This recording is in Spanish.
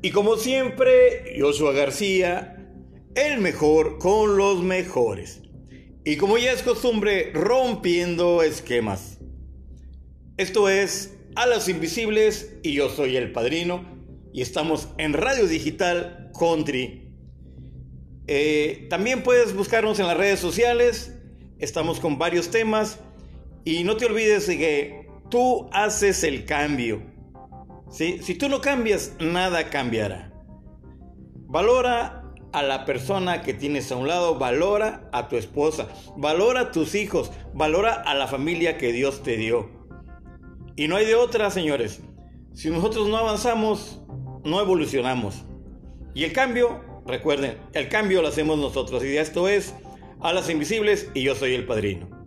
Y como siempre, Joshua García, el mejor con los mejores. Y como ya es costumbre, rompiendo esquemas. Esto es A las Invisibles y yo soy el padrino y estamos en Radio Digital Country. Eh, también puedes buscarnos en las redes sociales, estamos con varios temas y no te olvides de que tú haces el cambio. Si tú no cambias, nada cambiará. Valora a la persona que tienes a un lado, valora a tu esposa, valora a tus hijos, valora a la familia que Dios te dio. Y no hay de otra, señores. Si nosotros no avanzamos, no evolucionamos. Y el cambio, recuerden, el cambio lo hacemos nosotros. Y esto es A las Invisibles y yo soy el padrino.